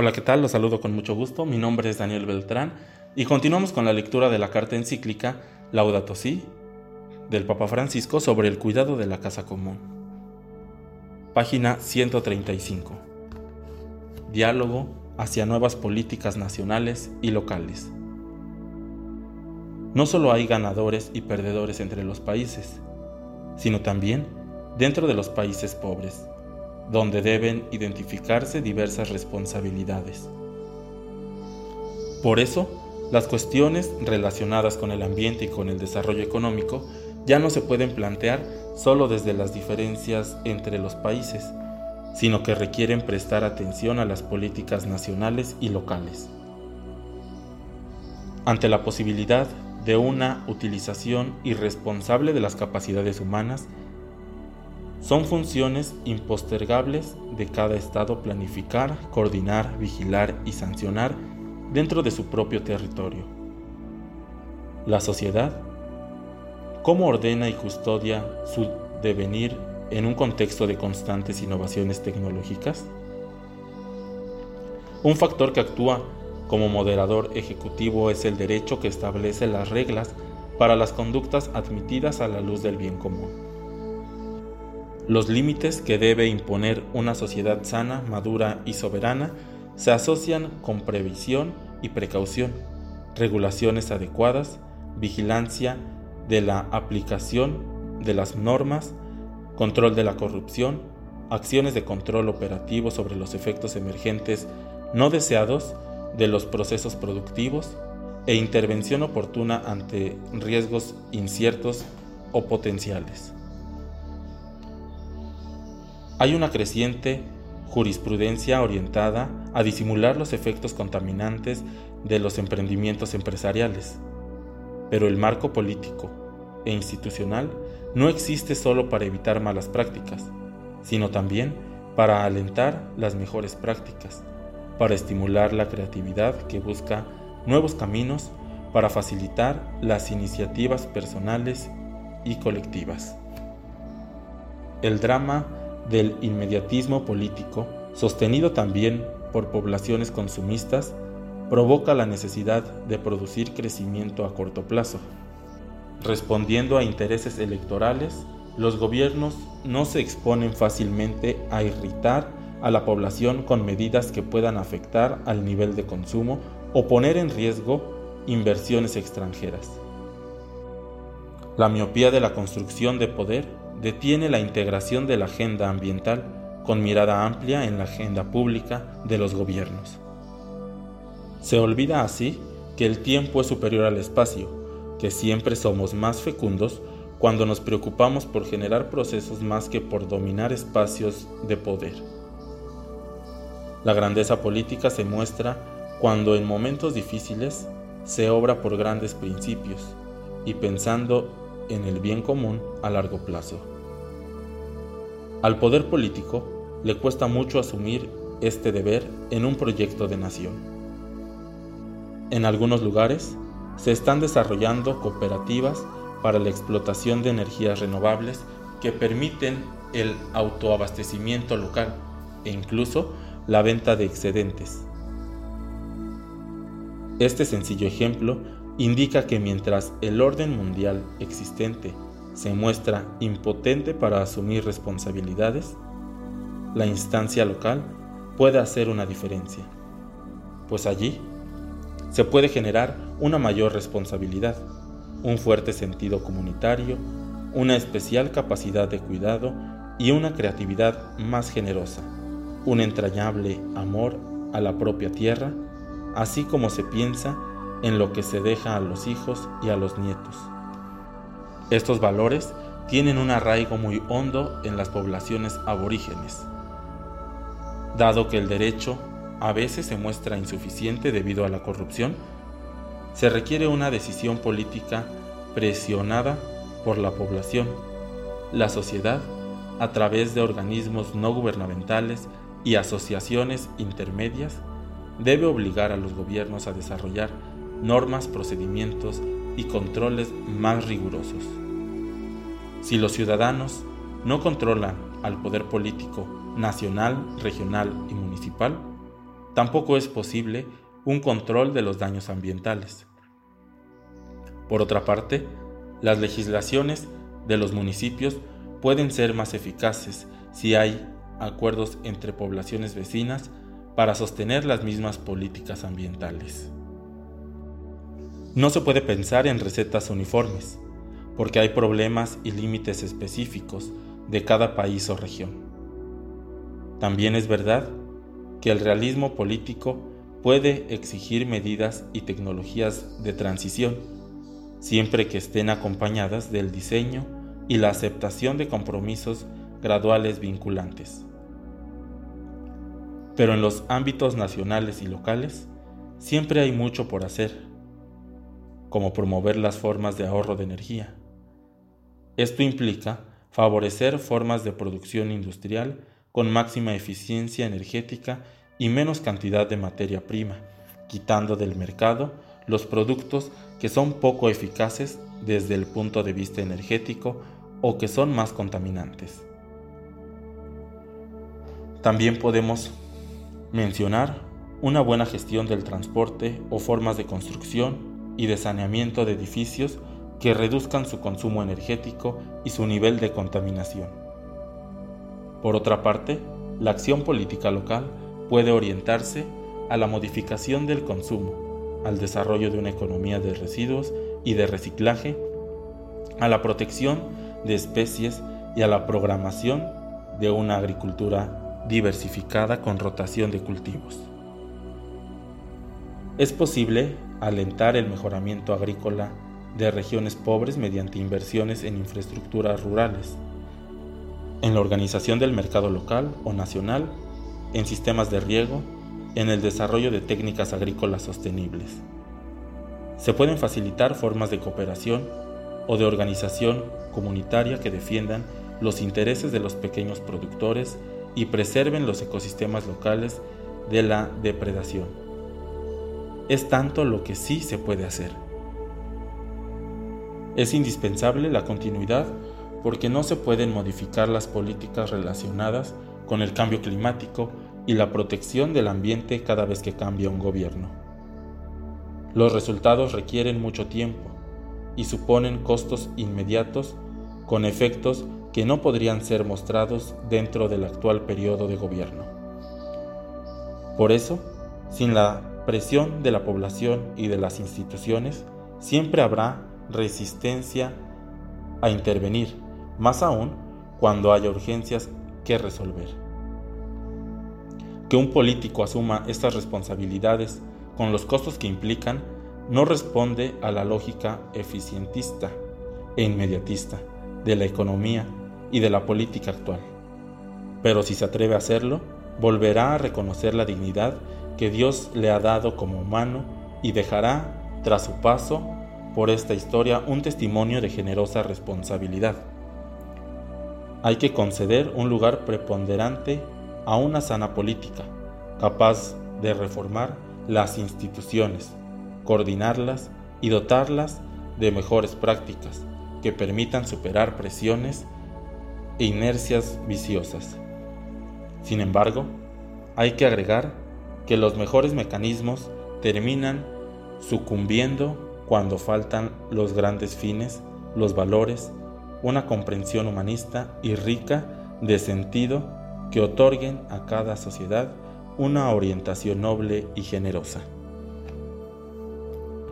Hola, ¿qué tal? Los saludo con mucho gusto. Mi nombre es Daniel Beltrán y continuamos con la lectura de la carta encíclica Laudato Si del Papa Francisco sobre el cuidado de la casa común. Página 135. Diálogo hacia nuevas políticas nacionales y locales. No solo hay ganadores y perdedores entre los países, sino también dentro de los países pobres donde deben identificarse diversas responsabilidades. Por eso, las cuestiones relacionadas con el ambiente y con el desarrollo económico ya no se pueden plantear solo desde las diferencias entre los países, sino que requieren prestar atención a las políticas nacionales y locales. Ante la posibilidad de una utilización irresponsable de las capacidades humanas, son funciones impostergables de cada Estado planificar, coordinar, vigilar y sancionar dentro de su propio territorio. La sociedad, ¿cómo ordena y custodia su devenir en un contexto de constantes innovaciones tecnológicas? Un factor que actúa como moderador ejecutivo es el derecho que establece las reglas para las conductas admitidas a la luz del bien común los límites que debe imponer una sociedad sana, madura y soberana se asocian con previsión y precaución, regulaciones adecuadas, vigilancia de la aplicación de las normas, control de la corrupción, acciones de control operativo sobre los efectos emergentes no deseados de los procesos productivos e intervención oportuna ante riesgos inciertos o potenciales. Hay una creciente jurisprudencia orientada a disimular los efectos contaminantes de los emprendimientos empresariales. Pero el marco político e institucional no existe solo para evitar malas prácticas, sino también para alentar las mejores prácticas, para estimular la creatividad que busca nuevos caminos, para facilitar las iniciativas personales y colectivas. El drama del inmediatismo político, sostenido también por poblaciones consumistas, provoca la necesidad de producir crecimiento a corto plazo. Respondiendo a intereses electorales, los gobiernos no se exponen fácilmente a irritar a la población con medidas que puedan afectar al nivel de consumo o poner en riesgo inversiones extranjeras. La miopía de la construcción de poder detiene la integración de la agenda ambiental con mirada amplia en la agenda pública de los gobiernos. Se olvida así que el tiempo es superior al espacio, que siempre somos más fecundos cuando nos preocupamos por generar procesos más que por dominar espacios de poder. La grandeza política se muestra cuando en momentos difíciles se obra por grandes principios y pensando en el bien común a largo plazo. Al poder político le cuesta mucho asumir este deber en un proyecto de nación. En algunos lugares se están desarrollando cooperativas para la explotación de energías renovables que permiten el autoabastecimiento local e incluso la venta de excedentes. Este sencillo ejemplo indica que mientras el orden mundial existente se muestra impotente para asumir responsabilidades, la instancia local puede hacer una diferencia, pues allí se puede generar una mayor responsabilidad, un fuerte sentido comunitario, una especial capacidad de cuidado y una creatividad más generosa, un entrañable amor a la propia tierra, así como se piensa en lo que se deja a los hijos y a los nietos. Estos valores tienen un arraigo muy hondo en las poblaciones aborígenes. Dado que el derecho a veces se muestra insuficiente debido a la corrupción, se requiere una decisión política presionada por la población, la sociedad, a través de organismos no gubernamentales y asociaciones intermedias, debe obligar a los gobiernos a desarrollar normas, procedimientos y controles más rigurosos. Si los ciudadanos no controlan al poder político nacional, regional y municipal, tampoco es posible un control de los daños ambientales. Por otra parte, las legislaciones de los municipios pueden ser más eficaces si hay acuerdos entre poblaciones vecinas para sostener las mismas políticas ambientales. No se puede pensar en recetas uniformes, porque hay problemas y límites específicos de cada país o región. También es verdad que el realismo político puede exigir medidas y tecnologías de transición, siempre que estén acompañadas del diseño y la aceptación de compromisos graduales vinculantes. Pero en los ámbitos nacionales y locales siempre hay mucho por hacer, como promover las formas de ahorro de energía. Esto implica favorecer formas de producción industrial con máxima eficiencia energética y menos cantidad de materia prima, quitando del mercado los productos que son poco eficaces desde el punto de vista energético o que son más contaminantes. También podemos mencionar una buena gestión del transporte o formas de construcción y de saneamiento de edificios que reduzcan su consumo energético y su nivel de contaminación. Por otra parte, la acción política local puede orientarse a la modificación del consumo, al desarrollo de una economía de residuos y de reciclaje, a la protección de especies y a la programación de una agricultura diversificada con rotación de cultivos. Es posible alentar el mejoramiento agrícola de regiones pobres mediante inversiones en infraestructuras rurales, en la organización del mercado local o nacional, en sistemas de riego, en el desarrollo de técnicas agrícolas sostenibles. Se pueden facilitar formas de cooperación o de organización comunitaria que defiendan los intereses de los pequeños productores y preserven los ecosistemas locales de la depredación. Es tanto lo que sí se puede hacer. Es indispensable la continuidad porque no se pueden modificar las políticas relacionadas con el cambio climático y la protección del ambiente cada vez que cambia un gobierno. Los resultados requieren mucho tiempo y suponen costos inmediatos con efectos que no podrían ser mostrados dentro del actual periodo de gobierno. Por eso, sin la presión de la población y de las instituciones, siempre habrá resistencia a intervenir, más aún cuando haya urgencias que resolver. Que un político asuma estas responsabilidades con los costos que implican no responde a la lógica eficientista e inmediatista de la economía y de la política actual. Pero si se atreve a hacerlo, volverá a reconocer la dignidad que Dios le ha dado como humano y dejará, tras su paso por esta historia, un testimonio de generosa responsabilidad. Hay que conceder un lugar preponderante a una sana política, capaz de reformar las instituciones, coordinarlas y dotarlas de mejores prácticas que permitan superar presiones e inercias viciosas. Sin embargo, hay que agregar que los mejores mecanismos terminan sucumbiendo cuando faltan los grandes fines, los valores, una comprensión humanista y rica de sentido que otorguen a cada sociedad una orientación noble y generosa.